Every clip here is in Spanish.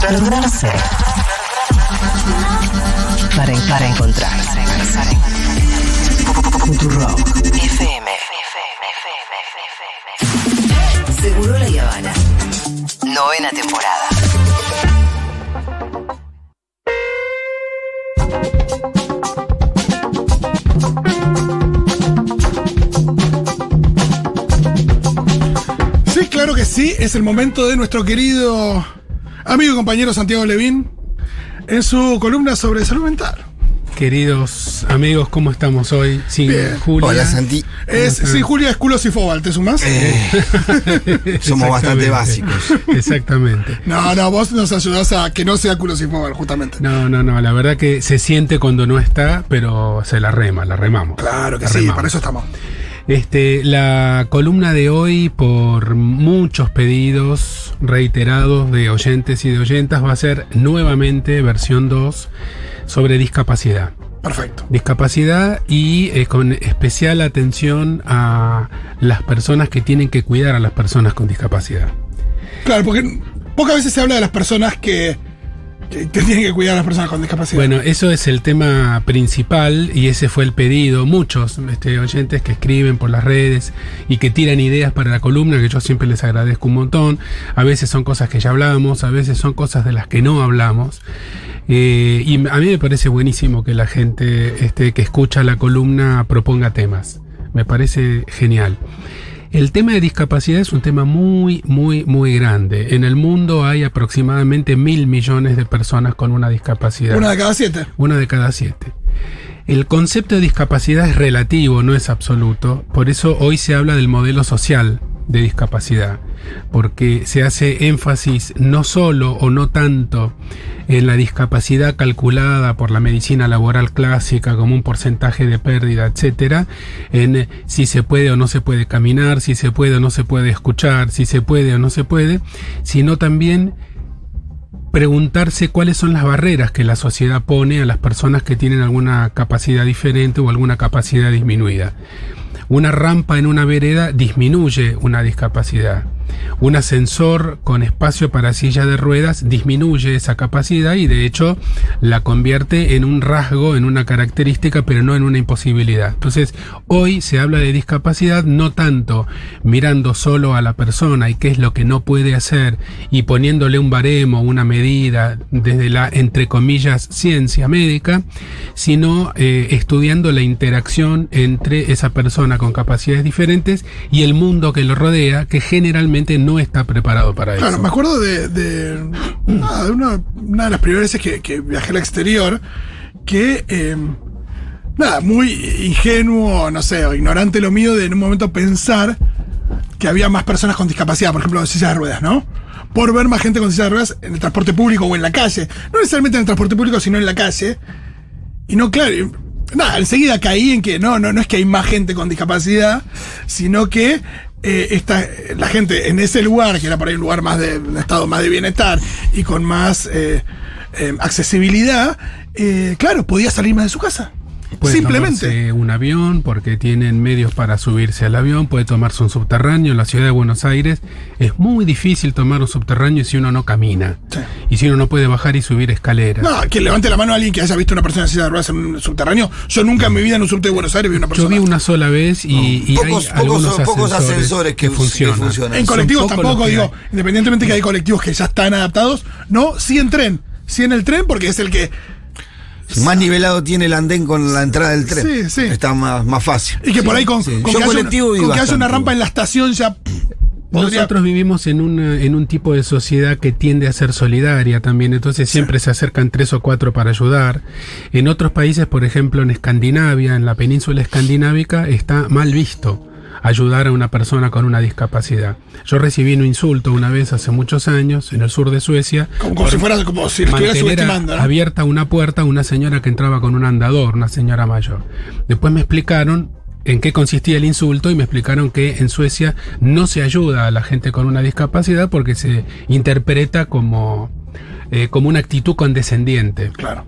Perderse. Para, para encontrar. Futurock. FM. Seguro la Habana. Novena temporada. Claro que sí. Es el momento de nuestro querido amigo y compañero Santiago Levín en su columna sobre salud mental. Queridos amigos, ¿cómo estamos hoy? Sin Bien. Julia. Hola Santi, Es, sí, Julia es culos y fobal, ¿te sumás? somos bastante básicos. Exactamente. No, no, vos nos ayudás a que no sea culos y fobal, justamente. No, no, no, la verdad que se siente cuando no está, pero se la rema, la remamos. Claro que La sí, remamos. para eso estamos. Este, la columna de hoy, por muchos pedidos reiterados de oyentes y de oyentas, va a ser nuevamente versión 2 sobre discapacidad. Perfecto. Discapacidad y eh, con especial atención a las personas que tienen que cuidar a las personas con discapacidad. Claro, porque pocas veces se habla de las personas que, que, tienen que cuidar a las personas con discapacidad. Bueno, eso es el tema principal y ese fue el pedido. Muchos este, oyentes que escriben por las redes y que tiran ideas para la columna, que yo siempre les agradezco un montón. A veces son cosas que ya hablamos, a veces son cosas de las que no hablamos. Eh, y a mí me parece buenísimo que la gente este, que escucha la columna proponga temas. Me parece genial. El tema de discapacidad es un tema muy, muy, muy grande. En el mundo hay aproximadamente mil millones de personas con una discapacidad. Una de cada siete. Una de cada siete. El concepto de discapacidad es relativo, no es absoluto. Por eso hoy se habla del modelo social de discapacidad, porque se hace énfasis no solo o no tanto en la discapacidad calculada por la medicina laboral clásica como un porcentaje de pérdida, etcétera, en si se puede o no se puede caminar, si se puede o no se puede escuchar, si se puede o no se puede, sino también preguntarse cuáles son las barreras que la sociedad pone a las personas que tienen alguna capacidad diferente o alguna capacidad disminuida. Una rampa en una vereda disminuye una discapacidad. Un ascensor con espacio para silla de ruedas disminuye esa capacidad y de hecho la convierte en un rasgo, en una característica, pero no en una imposibilidad. Entonces, hoy se habla de discapacidad no tanto mirando solo a la persona y qué es lo que no puede hacer y poniéndole un baremo, una medida desde la, entre comillas, ciencia médica, sino eh, estudiando la interacción entre esa persona con capacidades diferentes y el mundo que lo rodea, que generalmente no está preparado para Claro, eso. me acuerdo de, de, nada, de una, una de las primeras veces que, que viajé al exterior, que, eh, nada, muy ingenuo, no sé, o ignorante lo mío de en un momento pensar que había más personas con discapacidad, por ejemplo, en sillas de ruedas, ¿no? Por ver más gente con sillas de ruedas en el transporte público o en la calle. No necesariamente en el transporte público, sino en la calle. Y no, claro, y- nada, enseguida caí en que no, no, no es que hay más gente con discapacidad, sino que eh, esta, la gente en ese lugar, que era por ahí un lugar más de un estado más de bienestar y con más eh, eh, accesibilidad, eh, claro, podía salir más de su casa. Puede Simplemente. tomarse un avión porque tienen medios para subirse al avión, puede tomarse un subterráneo. En la ciudad de Buenos Aires es muy difícil tomar un subterráneo si uno no camina. Sí. Y si uno no puede bajar y subir escaleras. No, que levante la mano a alguien que haya visto una persona en silla de ruedas en un subterráneo. Yo nunca en mi vida en un subte de Buenos Aires vi una persona. Yo vi una sola vez y, y Pocos- hay pocos- algunos pocos ascensores, que- que funcionan. funcionan. En colectivos tampoco, digo, hay. independientemente que hay colectivos que ya están adaptados, no, sí en tren. Sí en el tren porque es el que. Más nivelado tiene el andén con la entrada del tren. Sí, sí. Está más, más fácil. Y que por ahí con, Sí. con que, haya, colectivo una, con que haya una rampa en la estación ya. podría- Nosotros vivimos en un, en un tipo de sociedad que tiende a ser solidaria también, entonces siempre se acercan tres o cuatro para ayudar. En otros países, por ejemplo en Escandinavia, en la península escandinávica, está mal visto ayudar a una persona con una discapacidad. Yo recibí un insulto una vez hace muchos años en el sur de Suecia. Como, como si fuera como si estuviera subestimando. ¿no? abierta una puerta a una señora que entraba con un andador, una señora mayor. Después me explicaron en qué consistía el insulto y me explicaron que en Suecia no se ayuda a la gente con una discapacidad porque se interpreta como, eh, como una actitud condescendiente. Claro.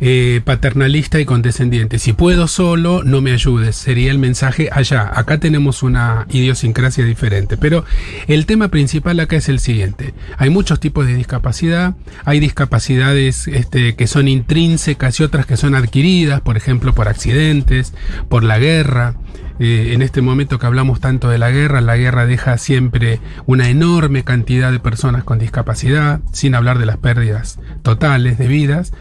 eh, paternalista y condescendiente. Si puedo solo, no me ayudes. Sería el mensaje allá. Acá tenemos una idiosincrasia diferente. Pero el tema principal acá es el siguiente. Hay muchos tipos de discapacidad. Hay discapacidades este, que son intrínsecas y otras que son adquiridas, por ejemplo, por accidentes, por la guerra. Eh, en este momento que hablamos tanto de la guerra, la guerra deja siempre una enorme cantidad de personas con discapacidad, sin hablar de las pérdidas totales de vidas.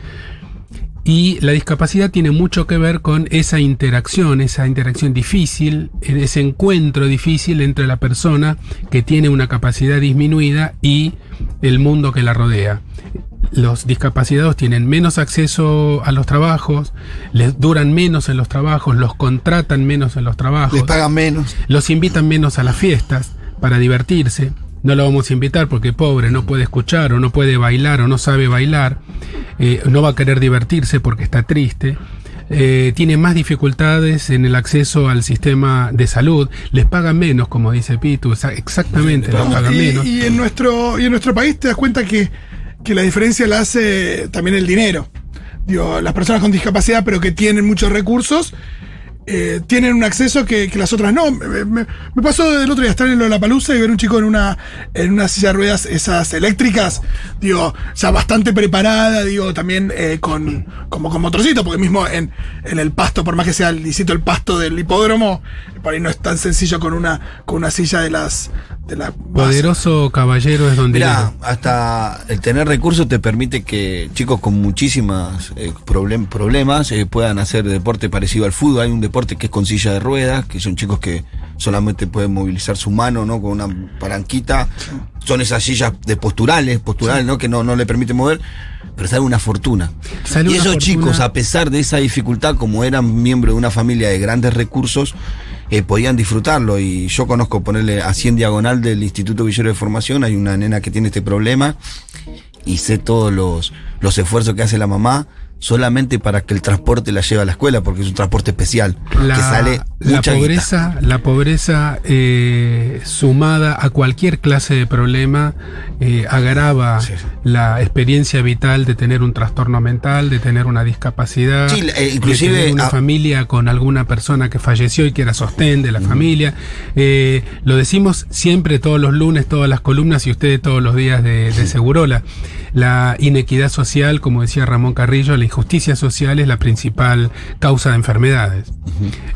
Y la discapacidad tiene mucho que ver con esa interacción, esa interacción difícil, ese encuentro difícil entre la persona que tiene una capacidad disminuida y el mundo que la rodea. Los discapacitados tienen menos acceso a los trabajos, les duran menos en los trabajos, los contratan menos en los trabajos, Les pagan menos. los invitan menos a las fiestas para divertirse. No lo vamos a invitar porque pobre, no puede escuchar o no puede bailar o no sabe bailar. Eh, no va a querer divertirse porque está triste. Eh, tiene más dificultades en el acceso al sistema de salud. Les pagan menos, como dice Pitu. exa- Exactamente, les pagan y, menos. y en nuestro, y en nuestro país te das cuenta que, que la diferencia la hace también el dinero. Digo, las personas con discapacidad, pero que tienen muchos recursos, eh, tienen un acceso que, que las otras no. Me, me- me pasó el otro día estar en Lollapalooza y ver un chico en una, en una silla de ruedas, esas eléctricas, digo, ya bastante preparada, digo, también eh, con, como con motorcito, porque mismo en, en el pasto, por más que sea lisito el pasto del hipódromo, por ahí no es tan sencillo con una, con una silla de las, de las Poderoso caballero es donde. Mira, hasta el tener recursos te permite que chicos con muchísimas eh, problem- problemas eh, puedan hacer deporte parecido al fútbol. Hay un deporte que es con silla de ruedas, que son chicos que solamente pueden movilizar su mano, ¿no? Con una palanquita. Son esas sillas de posturales, posturales, ¿no? Que no, no le permiten mover, pero sale una fortuna. Sale y una esos fortuna. chicos, a pesar de esa dificultad, como eran miembros de una familia de grandes recursos, eh, podían disfrutarlo. Y yo conozco ponerle así en diagonal del Instituto Villero de Formación, hay una nena que tiene este problema y sé todos los, los esfuerzos que hace la mamá solamente para que el transporte la lleve a la escuela, porque es un transporte especial, la, que sale la mucha guita. pobreza, la pobreza eh, sumada a cualquier clase de problema eh, agrava Sí, sí. la experiencia vital de tener un trastorno mental, de tener una discapacidad, Sí, eh, inclusive, de tener una familia con alguna persona que falleció y que era sostén de la familia. Lo decimos siempre todos los lunes, todas las columnas y ustedes todos los días de, de Segurola. La inequidad social, como decía Ramón Carrillo, la injusticia social es la principal causa de enfermedades.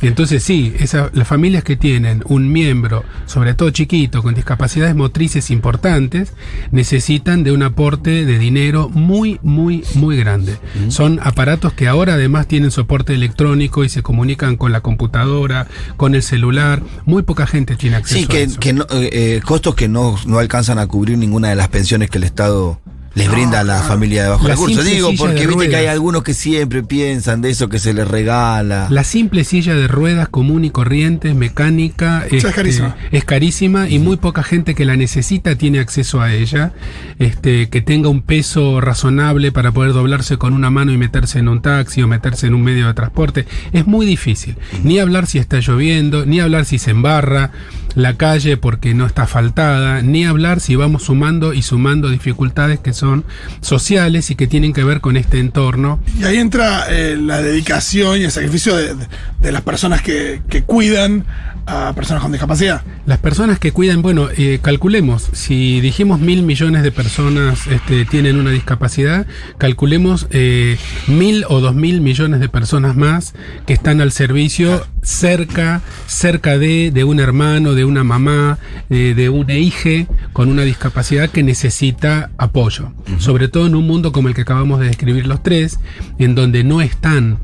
Entonces sí, esa- las familias que tienen un miembro, sobre todo chiquito, con discapacidades motrices importantes, necesitan de un aporte de dinero muy, muy, muy grande. Son aparatos que ahora además tienen soporte electrónico y se comunican con la computadora, con el celular. Muy poca gente tiene acceso Sí, a que, eso. que no- eh, eh, costos que no, no alcanzan a cubrir ninguna de las pensiones que el Estado les brinda a la familia de bajo La Digo, silla porque de viste que hay ruedas. algunos que siempre piensan de eso que se les regala. La simple silla de ruedas común y corriente, mecánica, es este, carísima. es carísima y muy poca gente que la necesita tiene acceso a ella. Este, que tenga un peso razonable para poder doblarse con una mano y meterse en un taxi o meterse en un medio de transporte. Es muy difícil. Ni hablar si está lloviendo, ni hablar si se embarra la calle porque no está asfaltada, ni hablar si vamos sumando y sumando dificultades que son sociales y que tienen que ver con este entorno. Y ahí entra eh, la dedicación y el sacrificio de, de- las personas que, que cuidan a personas con discapacidad. Las personas que cuidan, bueno, eh, calculemos, si dijimos mil millones de personas este, tienen una discapacidad, calculemos eh, mil o dos mil millones de personas más que están al servicio cerca, cerca de, de un hermano, de una mamá, eh, de una hija con una discapacidad que necesita apoyo. Sobre todo en un mundo como el que acabamos de describir los tres, en donde no están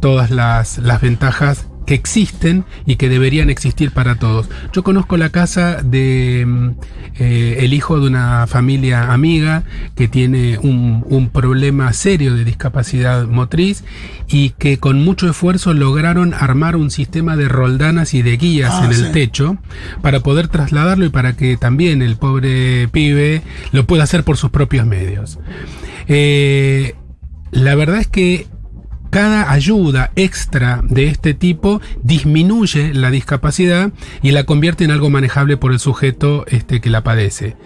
todas las, las ventajas que existen y que deberían existir para todos. Yo conozco la casa de mm, eh, el hijo de una familia amiga que tiene un, un problema serio de discapacidad motriz y que con mucho esfuerzo lograron armar un sistema de roldanas y de guías Ah, en el sí. techo para poder trasladarlo y para que también el pobre pibe lo pueda hacer por sus propios medios. Eh, la verdad es que cada ayuda extra de este tipo disminuye la discapacidad y la convierte en algo manejable por el sujeto este, que la padece.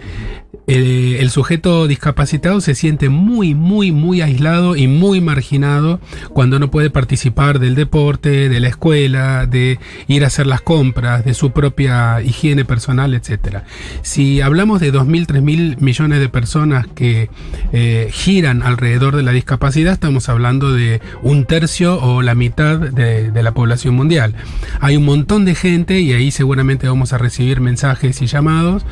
Eh, el sujeto discapacitado se siente muy, muy, muy aislado y muy marginado cuando no puede participar del deporte, de la escuela, de ir a hacer las compras, de su propia higiene personal, etc. Si hablamos de 2.000, 3.000 millones de personas que eh, giran alrededor de la discapacidad, estamos hablando de un tercio o la mitad de, de la población mundial. Hay un montón de gente y ahí seguramente vamos a recibir mensajes y llamados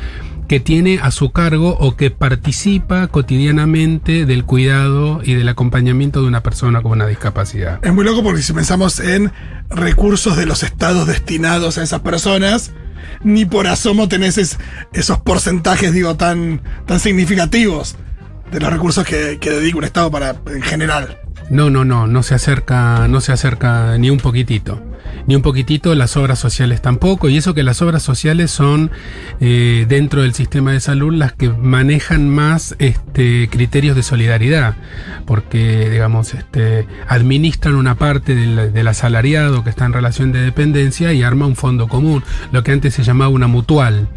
que tiene a su cargo o que participa cotidianamente del cuidado y del acompañamiento de una persona con una discapacidad. Es muy loco porque si pensamos en recursos de los estados destinados a esas personas, ni por asomo tenés es- esos porcentajes, digo, tan, tan significativos de los recursos que, que dedica un estado para, en general. No, no, no, no se acerca, no se acerca ni un poquitito. Ni un poquitito las obras sociales tampoco, y eso que las obras sociales son eh, dentro del sistema de salud las que manejan más este, criterios de solidaridad, porque digamos este, administran una parte del, del asalariado que está en relación de dependencia y arma un fondo común, lo que antes se llamaba una mutual.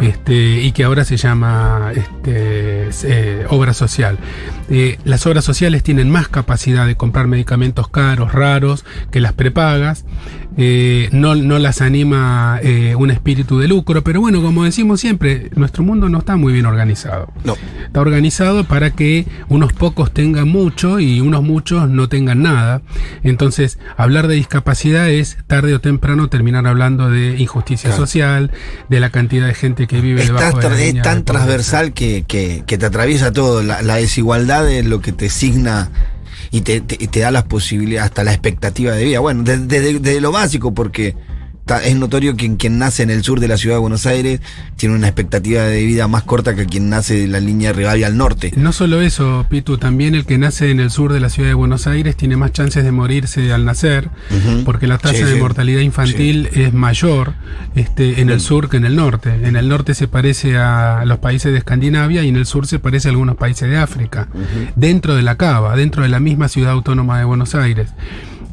Este, y que ahora se llama este, eh, obra social. Eh, las obras sociales tienen más capacidad de comprar medicamentos caros, raros, que las prepagas. Eh, no, no las anima eh, un espíritu de lucro, pero bueno, como decimos siempre, nuestro mundo no está muy bien organizado. No. Está organizado para que unos pocos tengan mucho y unos muchos no tengan nada. Entonces, hablar de discapacidad es tarde o temprano terminar hablando de injusticia Claro. social, de la cantidad de gente que vive debajo de la es tan transversal que, que- que te atraviesa todo. La, la desigualdad es lo que te signa y te, te- te da las posibilidades, hasta la expectativa de vida. Bueno, desde desde- desde lo básico, porque es notorio que quien nace en el sur de la ciudad de Buenos Aires tiene una expectativa de vida más corta que quien nace de la línea Rivadavia al norte. No solo eso, Pitu, también el que nace en el sur de la ciudad de Buenos Aires tiene más chances de morirse al nacer, porque la tasa Sí, de sí. mortalidad infantil es mayor este, en el sur que en el norte. En el norte se parece a los países de Escandinavia y en el sur se parece a algunos países de África, dentro de la Cava, dentro de la misma ciudad autónoma de Buenos Aires.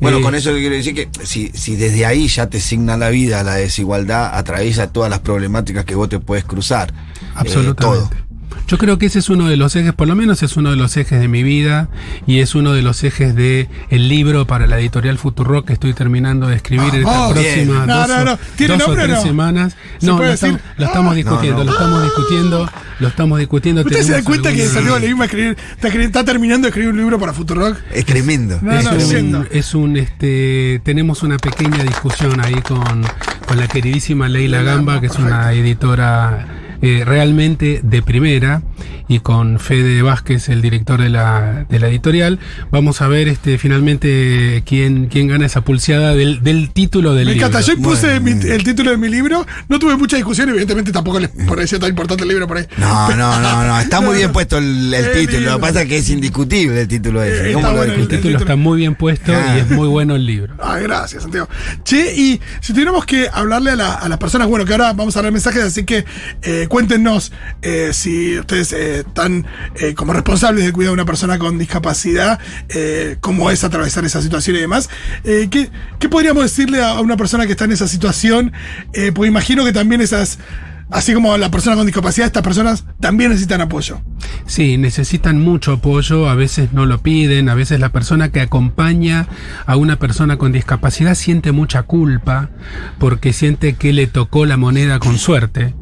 Bueno, Eh, con eso quiero decir que si, si desde ahí ya te signa la vida, la desigualdad atraviesa todas las problemáticas que vos te puedes cruzar. Eh, Absolutamente. todo. Yo creo que ese es uno de los ejes, por lo menos es uno de los ejes de mi vida y es uno de los ejes de el libro para la editorial Futurock que estoy terminando de escribir en estas Vamos. próximas Bien. No, dos, no, o- no. ¿Tiene dos o nombre o tres no? semanas. ¿Se No, lo, estamos, lo estamos discutiendo, lo estamos discutiendo, lo estamos discutiendo. ¿Usted se da cuenta que salió le mismo a escribir, está, terminando de escribir un libro para Futurock? Es tremendo. No, es, no, un, es un, este, tenemos una pequeña discusión ahí con, con la queridísima Leila Gamba, que es una editora eh, realmente de primera, y con Fede Vázquez, el director de la, de la editorial. Vamos a ver este, finalmente quién, quién gana esa pulseada del, del título del Me libro. encanta. Yo puse Bueno. mi- el título de mi libro. No tuve mucha discusión, evidentemente tampoco les parecía tan importante el libro por ahí. No, no, no, no. Está muy bien puesto el, el Qué título. Lo que pasa es que es indiscutible el título Eh, ese. está ¿Cómo lo bueno el El discutes? título está muy bien puesto Ah. y es muy bueno el libro. Ah, gracias, Santiago. Che, y si tuviéramos que hablarle a, la- a las personas, bueno, que ahora vamos a dar mensajes, así que eh, cuéntenos eh, si ustedes eh, están eh, como responsables del cuidado de una persona con discapacidad, cómo es atravesar esa situación y demás. ¿qué, qué podríamos decirle a, una persona que está en esa situación? Porque imagino que también esas, así como la persona con discapacidad, estas personas también necesitan apoyo. Sí, necesitan mucho apoyo, a veces no lo piden, a veces la persona que acompaña a una persona con discapacidad siente mucha culpa porque siente que le tocó la moneda con suerte.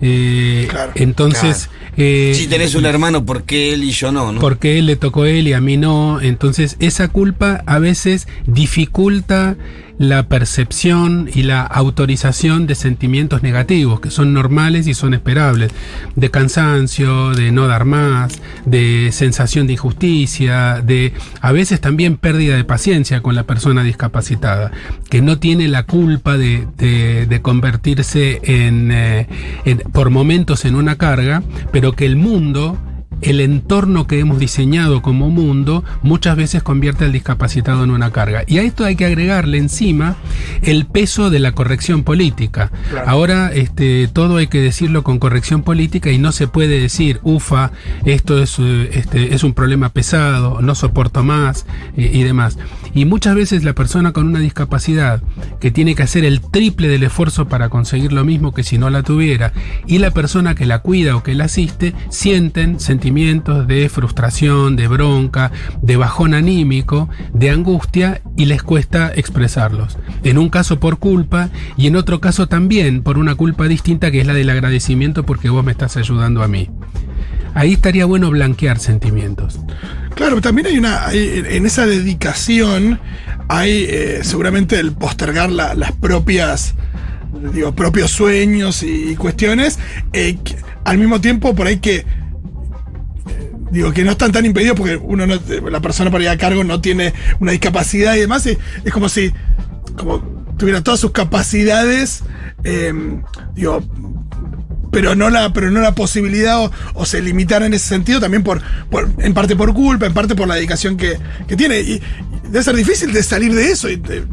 Eh, Claro, entonces, eh, Si tenés un hermano, ¿por qué él y yo no? no? porque él le tocó a él y a mí no. Entonces, esa culpa a veces dificulta la percepción y la autorización de sentimientos negativos, que son normales y son esperables, de cansancio, de no dar más, de sensación de injusticia, de a veces también pérdida de paciencia con la persona discapacitada, que no tiene la culpa de, de- de convertirse en, eh, en- por momentos en una carga, pero que el mundo el entorno que hemos diseñado como mundo muchas veces convierte al discapacitado en una carga. Y a esto hay que agregarle encima el peso de la corrección política. Ahora este, todo hay que decirlo con corrección política y no se puede decir, ufa, esto es, eh, este, es un problema pesado, no soporto más eh, y demás. Y muchas veces la persona con una discapacidad que tiene que hacer el triple del esfuerzo para conseguir lo mismo que si no la tuviera, y la persona que la cuida o que la asiste, sienten sentimientos de frustración, de bronca, de bajón anímico, de angustia y les cuesta expresarlos. En un caso por culpa y en otro caso también por una culpa distinta que es la del agradecimiento porque vos me estás ayudando a mí. Ahí estaría bueno blanquear sentimientos. Claro, también hay una. en esa dedicación hay eh, seguramente el postergar la- las propias. Digo, propios sueños y cuestiones. eh, al mismo tiempo, por ahí que. Digo, que no están tan impedidos porque uno no, la persona para ir a cargo no tiene una discapacidad y demás. es como si como tuviera todas sus capacidades, eh, digo, pero no la, pero no la posibilidad o, se limitara en ese sentido también por, en parte por culpa, en parte por la dedicación que, tiene. Debe ser difícil de salir de eso. Y de-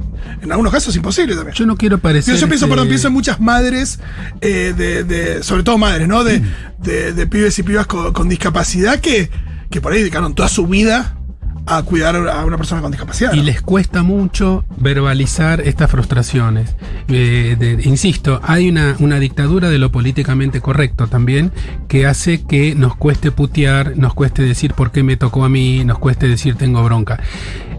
en algunos casos es imposible también. Yo no quiero parecer. Yo, yo pienso, este, perdón, pienso en muchas madres, eh, de, de- sobre todo madres, ¿no? De, de, de pibes y pibas con, con discapacidad que, que por ahí dedicaron toda su vida a cuidar a una persona con discapacidad. Y les cuesta mucho verbalizar estas frustraciones. Eh, de- insisto, hay una, una dictadura de lo políticamente correcto también que hace que nos cueste putear, nos cueste decir por qué me tocó a mí, nos cueste decir tengo bronca.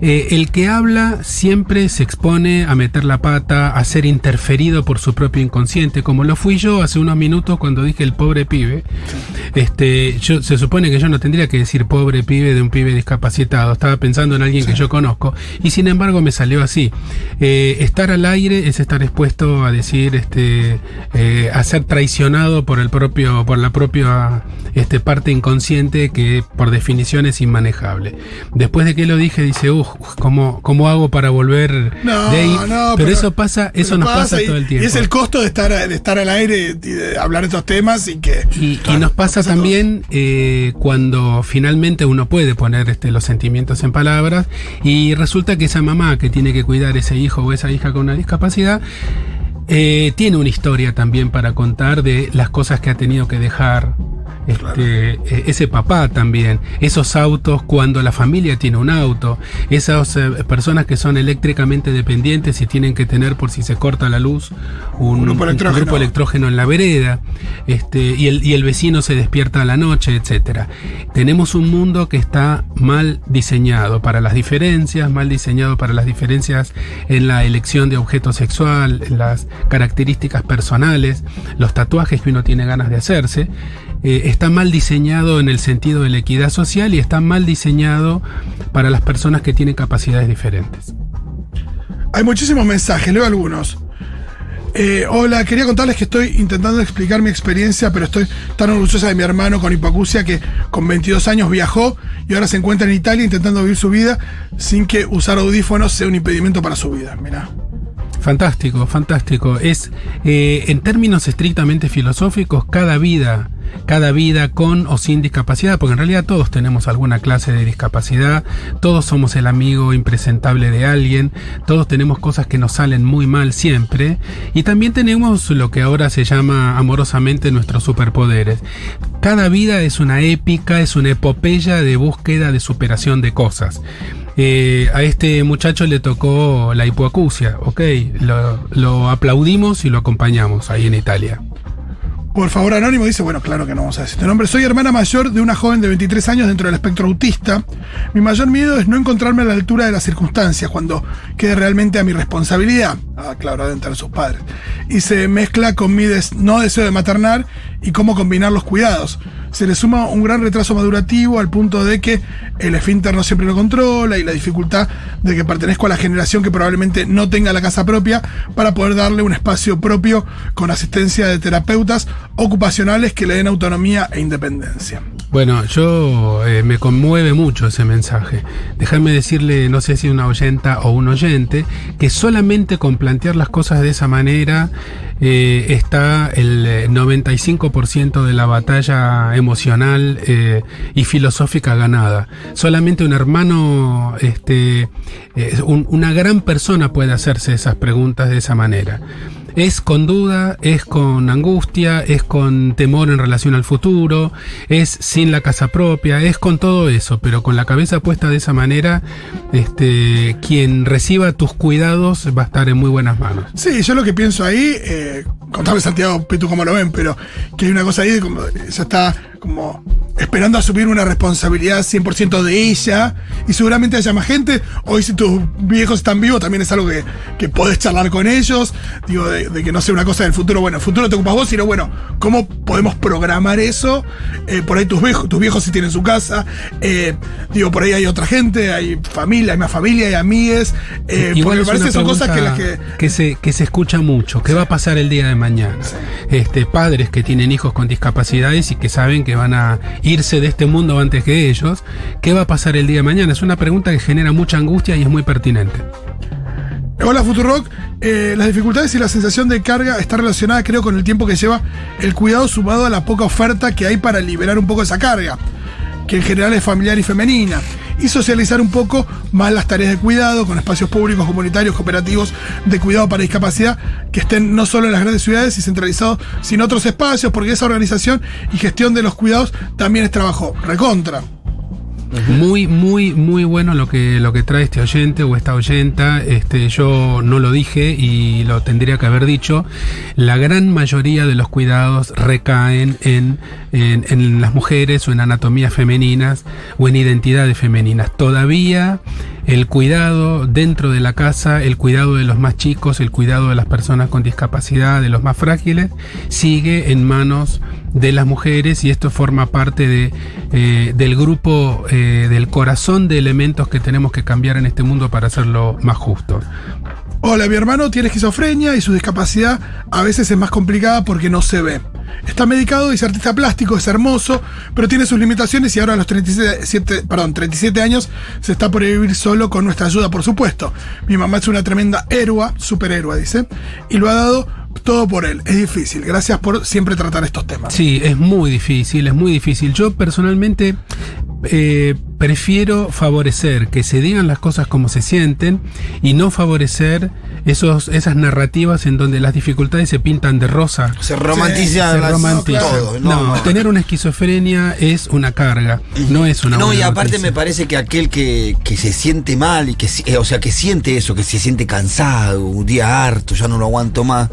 Eh, el que habla siempre se expone a meter la pata, a ser interferido por su propio inconsciente, como lo fui yo hace unos minutos cuando dije el pobre pibe. Este, yo, se supone que yo no tendría que decir pobre pibe de un pibe discapacitado. Estaba pensando en alguien que yo conozco. Y sin embargo me salió así. Eh, estar al aire es estar expuesto a decir, este, eh, a ser traicionado por el propio, por la propia este, parte inconsciente que por definición es inmanejable. Después de que lo dije, dice, uff, ¿cómo, ¿cómo hago para volver No, de ahí? no, pero, eso pasa, eso nos pasa y- todo el tiempo. Y es el costo de estar, de estar al aire y de hablar de estos temas y que. Y, nos pasa también eh, cuando finalmente uno puede poner este, los sentimientos en palabras y resulta que esa mamá que tiene que cuidar ese hijo o esa hija con una discapacidad eh, tiene una historia también para contar de las cosas que ha tenido que dejar. Este, eh, ese papá también, esos autos cuando la familia tiene un auto, esas eh, personas que son eléctricamente dependientes y tienen que tener por si se corta la luz un, grupo un electrógeno. grupo electrógeno en la vereda, este, y, el, y el vecino se despierta a la noche, etcétera. Tenemos un mundo que está mal diseñado para las diferencias, mal diseñado para las diferencias en la elección de objeto sexual, en las características personales, los tatuajes que uno tiene ganas de hacerse. Eh, está mal diseñado en el sentido de la equidad social y está mal diseñado para las personas que tienen capacidades diferentes. Hay muchísimos mensajes, leo algunos. Eh, hola, quería contarles que estoy intentando explicar mi experiencia, pero estoy tan orgullosa de mi hermano con hipoacusia que con 22 años viajó y ahora se encuentra en Italia intentando vivir su vida sin que usar audífonos sea un impedimento para su vida. Mirá. Fantástico, fantástico. Es, eh, en términos estrictamente filosóficos, cada vida, cada vida con o sin discapacidad, porque en realidad todos tenemos alguna clase de discapacidad, todos somos el amigo impresentable de alguien, todos tenemos cosas que nos salen muy mal siempre, y también tenemos lo que ahora se llama amorosamente nuestros superpoderes. Cada vida es una épica, es una epopeya de búsqueda de superación de cosas. Eh, a este muchacho le tocó la hipoacusia, ok, lo, lo aplaudimos y lo acompañamos ahí en Italia. Por favor, Anónimo dice, bueno, claro que no vamos a decir este nombre. Soy hermana mayor de una joven de 23 años dentro del espectro autista. Mi mayor miedo es no encontrarme a la altura de las circunstancias cuando quede realmente a mi responsabilidad. Ah, claro, adentro de sus padres. Y se mezcla con mi des- no deseo de maternar y cómo combinar los cuidados. Se le suma un gran retraso madurativo al punto de que el esfínter no siempre lo controla y la dificultad de que pertenezco a la generación que probablemente no tenga la casa propia para poder darle un espacio propio con asistencia de terapeutas ocupacionales que le den autonomía e independencia. Bueno, yo eh, me conmueve mucho ese mensaje. Déjame decirle, no sé si una oyenta o un oyente, que solamente con plantear las cosas de esa manera eh, está el eh, 95% de la batalla emocional eh, y filosófica ganada. Solamente un hermano, este, eh, un- una gran persona puede hacerse esas preguntas de esa manera. Es con duda, es con angustia, es con temor en relación al futuro, es sin la casa propia, es con todo eso, pero con la cabeza puesta de esa manera, este, quien reciba tus cuidados va a estar en muy buenas manos. Sí, yo lo que pienso ahí, eh, contame Santiago, Petu, cómo lo ven, pero que hay una cosa ahí como ella está como esperando asumir una responsabilidad 100% de ella y seguramente haya más gente. Hoy si tus viejos están vivos también es algo que, que podés charlar con ellos, digo, de, de que no sea una cosa del futuro, bueno, el futuro te ocupas vos, sino bueno, ¿cómo podemos programar eso? Eh, por ahí tus viejos, tus viejos si tienen su casa, eh, digo, por ahí hay otra gente, hay familia, hay más familia, hay amigues, eh, porque me parece que son cosas que las que... que se, que se escucha mucho. ¿Qué va a pasar el día de mañana? Este, padres que tienen hijos con discapacidades y que saben que van a irse de este mundo antes que ellos. ¿Qué va a pasar el día de mañana? Es una pregunta que genera mucha angustia y es muy pertinente. Hola Futurock, Eh, las dificultades y la sensación de carga está relacionada creo con el tiempo que lleva el cuidado sumado a la poca oferta que hay para liberar un poco esa carga, que en general es familiar y femenina, y socializar un poco más las tareas de cuidado con espacios públicos, comunitarios, cooperativos de cuidado para discapacidad que estén no solo en las grandes ciudades y centralizados, sino otros espacios, porque esa organización y gestión de los cuidados también es trabajo recontra. Muy, muy, muy bueno lo que, lo que trae este oyente o esta oyenta. Este, yo no lo dije y lo tendría que haber dicho. La gran mayoría de los cuidados recaen en, en, en las mujeres o en anatomías femeninas o en identidades femeninas. Todavía el cuidado dentro de la casa, el cuidado de los más chicos, el cuidado de las personas con discapacidad, de los más frágiles, sigue en manos de las mujeres y esto forma parte de, eh, del grupo, eh, del corazón de elementos que tenemos que cambiar en este mundo para hacerlo más justo. Hola, mi hermano tiene esquizofrenia y su discapacidad a veces es más complicada porque no se ve. Está medicado es artista plástico, es hermoso, pero tiene sus limitaciones y ahora a los 37, perdón, 37 años se está por vivir solo con nuestra ayuda, por supuesto. Mi mamá es una tremenda héroe, superhéroe, dice, y lo ha dado todo por él. Es difícil. Gracias por siempre tratar estos temas. Sí, es muy difícil, es muy difícil. Yo personalmente eh, prefiero favorecer que se digan las cosas como se sienten y no favorecer esos, esas narrativas en donde las dificultades se pintan de rosa. Se romantiza Se las- romantiza. todo. No, No, no. tener una esquizofrenia es una carga, no es una No, y aparte noticia. me parece que aquel que, que se siente mal y que, eh, o sea, que siente eso, que se siente cansado, un día harto, ya no lo aguanto más.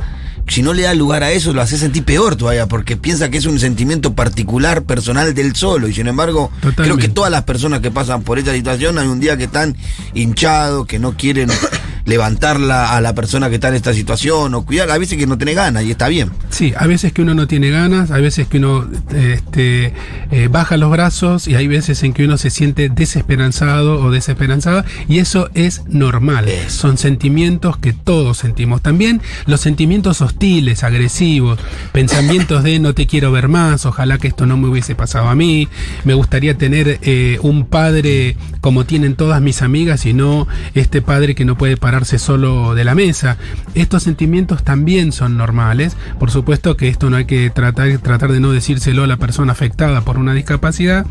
Si no le da lugar a eso, lo hace sentir peor todavía, porque piensa que es un sentimiento particular, personal del solo. Y sin embargo, creo que todas las personas que pasan por esta situación hay un día que están hinchados, que no quieren levantarla a la persona que está en esta situación o cuidar. A veces que no tiene ganas y está bien. Sí, a veces que uno no tiene ganas, a veces que uno este, eh, baja los brazos y hay veces en que uno se siente desesperanzado o desesperanzada y eso es normal. Son sentimientos que todos sentimos. También los sentimientos hostiles, agresivos, pensamientos de no te quiero ver más, ojalá que esto no me hubiese pasado a mí, me gustaría tener eh, un padre como tienen todas mis amigas y no este padre que no puede solo de la mesa. Estos sentimientos también son normales. Por supuesto que esto no hay que tratar, tratar de no decírselo a la persona afectada por una discapacidad,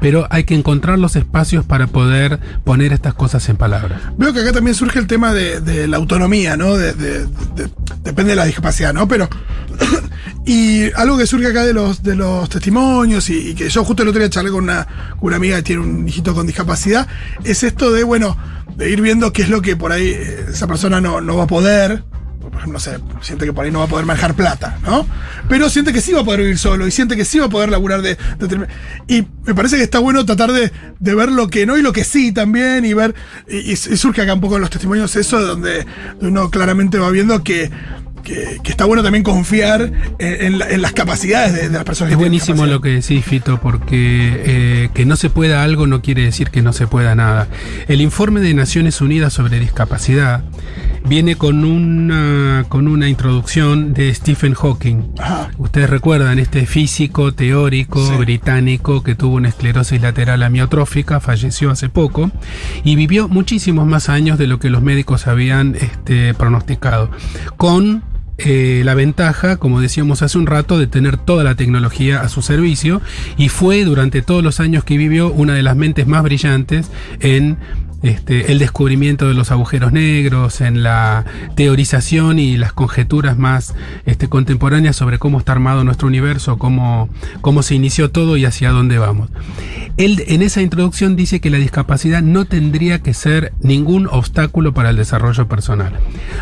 pero hay que encontrar los espacios para poder poner estas cosas en palabras. Veo que acá también surge el tema de, la autonomía, ¿no? De- de- de- depende de la discapacidad, ¿no? Pero. y algo que surge acá de los, de los testimonios y, que yo justo el otro día charlé con una, con una amiga que tiene un hijito con discapacidad, es esto de, bueno, de ir viendo qué es lo que por ahí eh, esa persona no, no va a poder. Por ejemplo, no sé, siente que por ahí no va a poder manejar plata, ¿no? Pero siente que sí va a poder vivir solo y siente que sí va a poder laburar de, de Y me parece que está bueno tratar de, de ver lo que no y lo que sí también y ver. Y, y surge acá un poco en los testimonios eso, donde uno claramente va viendo que que, que está bueno también confiar en, en la- en las capacidades de, de las personas Es que buenísimo lo que decís, Fito, porque eh, que no se pueda algo no quiere decir que no se pueda nada. El informe de Naciones Unidas sobre discapacidad viene con una, con una introducción de Stephen Hawking. Ajá. Ustedes recuerdan este físico teórico Sí. británico que tuvo una esclerosis lateral amiotrófica, falleció hace poco y vivió muchísimos más años de lo que los médicos habían este, pronosticado. Con eh, la ventaja, como decíamos hace un rato, de tener toda la tecnología a su servicio y fue durante todos los años que vivió una de las mentes más brillantes en este, el descubrimiento de los agujeros negros, en la teorización y las conjeturas más este, contemporáneas sobre cómo está armado nuestro universo, cómo, cómo se inició todo y hacia dónde vamos. Él en esa introducción dice que la discapacidad no tendría que ser ningún obstáculo para el desarrollo personal.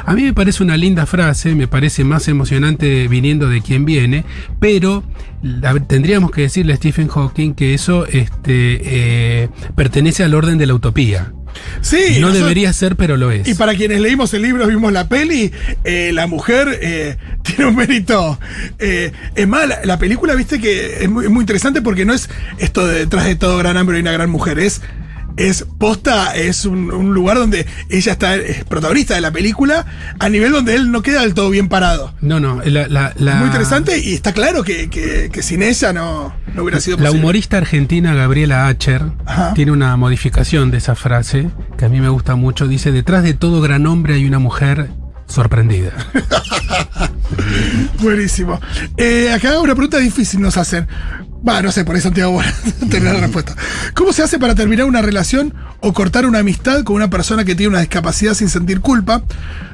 A mí me parece una linda frase, me parece más emocionante viniendo de quien viene, pero tendríamos que decirle a Stephen Hawking que eso este, eh, pertenece al orden de la utopía. Sí, no debería ser, pero lo es. Y para quienes leímos el libro, vimos la peli, eh, la mujer eh, tiene un mérito. eh, es más, la, la película, viste que es muy, es muy interesante porque no es esto de detrás de todo gran hambre y una gran mujer, es. Es posta, es un, un lugar donde ella está, es protagonista de la película, a nivel donde él no queda del todo bien parado. No, no, la, la- la- Muy interesante y está claro que, que- que sin ella no, no hubiera sido La posible. humorista argentina Gabriela Acher Ajá. tiene una modificación de esa frase que a mí me gusta mucho. Dice, detrás de todo gran hombre hay una mujer sorprendida. Buenísimo. Eh, acá una pregunta difícil nos hacen. No sé, por ahí Santiago bueno, tendrá la respuesta. ¿Cómo se hace para terminar una relación o cortar una amistad con una persona que tiene una discapacidad sin sentir culpa?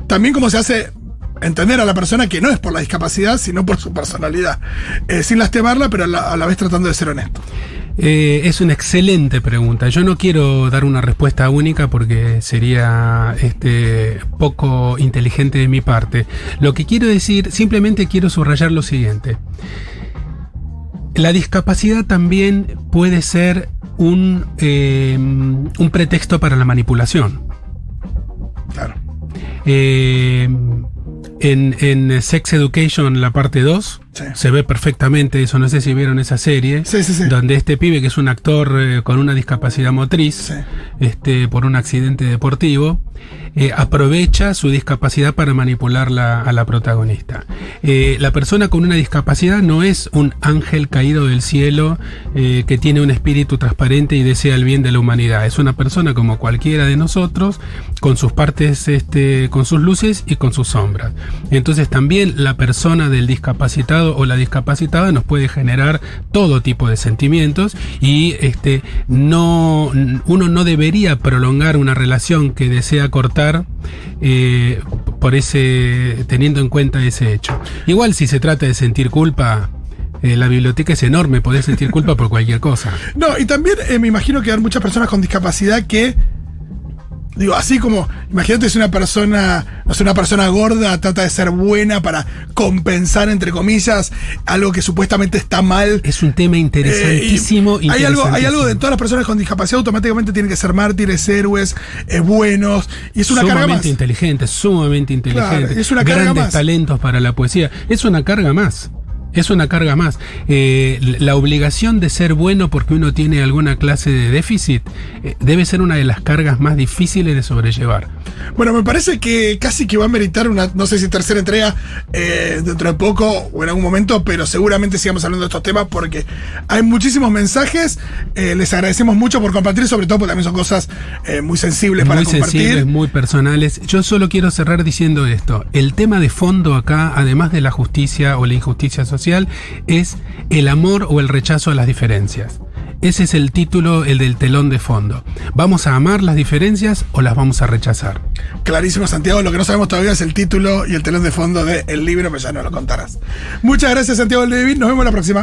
También cómo se hace entender a la persona que no es por la discapacidad, sino por su personalidad. Eh, sin lastimarla, pero a la, a la vez tratando de ser honesto. Eh, es una excelente pregunta. Yo no quiero dar una respuesta única porque sería este, poco inteligente de mi parte. Lo que quiero decir, simplemente quiero subrayar lo siguiente. La discapacidad también puede ser un, eh, un pretexto para la manipulación. Claro. Eh, en, en Sex Education, la parte 2, Sí. se ve perfectamente eso. No sé si vieron esa serie. Sí, sí, sí. Donde este pibe, que es un actor eh, con una discapacidad motriz, este, por un accidente deportivo, eh, aprovecha su discapacidad para manipular la- a la protagonista. Eh, la persona con una discapacidad no es un ángel caído del cielo que tiene un espíritu transparente y desea el bien de la humanidad. Es una persona como cualquiera de nosotros, con sus partes, este, con sus luces y con sus sombras. Entonces también la persona del discapacitado o la discapacitada nos puede generar todo tipo de sentimientos y este no uno no debería prolongar una relación que desea cortar eh, por ese teniendo en cuenta ese hecho. Igual si se trata de sentir culpa eh, la biblioteca es enorme, podés sentir culpa por cualquier cosa. No, y también eh, me imagino que hay muchas personas con discapacidad que. Digo, así como, imagínate si una persona, no sé, una persona gorda trata de ser buena para compensar, entre comillas, algo que supuestamente está mal. Es un tema Eh, y interesantísimo. hay, algo, hay algo de interesantísimo. todas las personas con discapacidad automáticamente tienen que ser mártires, héroes, eh, buenos. Y es una carga sumamente más. inteligente, sumamente inteligente. Claro, es una carga Grandes más. talentos para la poesía. Es una carga más. Es una carga más. Eh, la obligación de ser bueno porque uno tiene alguna clase de déficit eh, debe ser una de las cargas más difíciles de sobrellevar. Bueno, me parece que casi que va a meritar una, no sé si tercera entrega eh, dentro de poco o en algún momento, pero seguramente sigamos hablando de estos temas porque hay muchísimos mensajes. Les agradecemos mucho por compartir, sobre todo porque también son cosas muy sensibles para muy compartir. sensibles, muy personales. Yo solo quiero cerrar diciendo esto. El tema de fondo acá, además de la justicia o la injusticia social, es el amor o el rechazo a las diferencias. Ese es el título, el del telón de fondo. ¿Vamos a amar las diferencias o las vamos a rechazar? Clarísimo, Santiago. Lo que no sabemos todavía es el título y el telón de fondo del libro, pero ya no lo contarás. Muchas gracias, Santiago David. Nos vemos la próxima.